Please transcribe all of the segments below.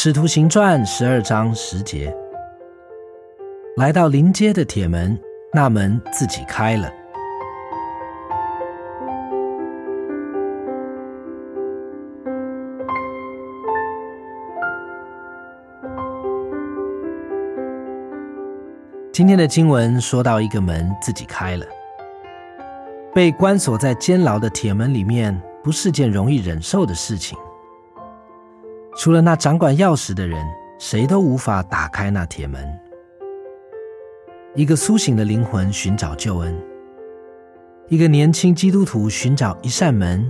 使徒行传十二章十节，来到临街的铁门，那门自己开了。今天的经文说到一个门自己开了，被关锁在监牢的铁门里面，不是件容易忍受的事情。除了那掌管钥匙的人，谁都无法打开那铁门。一个苏醒的灵魂寻找救恩，一个年轻基督徒寻找一扇门，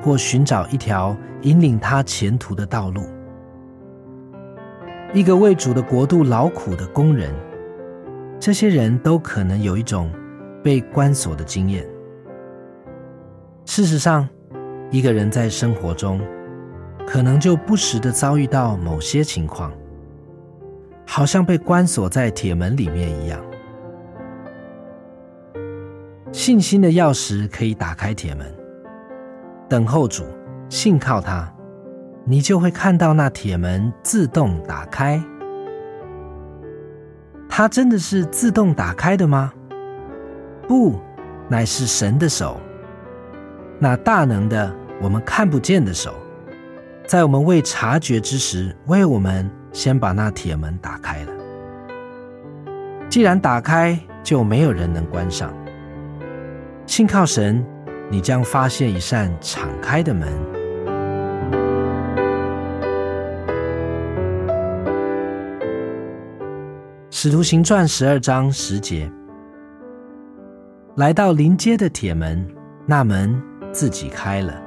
或寻找一条引领他前途的道路。一个为主的国度劳苦的工人，这些人都可能有一种被关锁的经验。事实上，一个人在生活中。可能就不时的遭遇到某些情况，好像被关锁在铁门里面一样。信心的钥匙可以打开铁门，等候主，信靠他，你就会看到那铁门自动打开。它真的是自动打开的吗？不，乃是神的手，那大能的我们看不见的手。在我们未察觉之时，为我们先把那铁门打开了。既然打开，就没有人能关上。信靠神，你将发现一扇敞开的门。使徒行传十二章十节，来到临街的铁门，那门自己开了。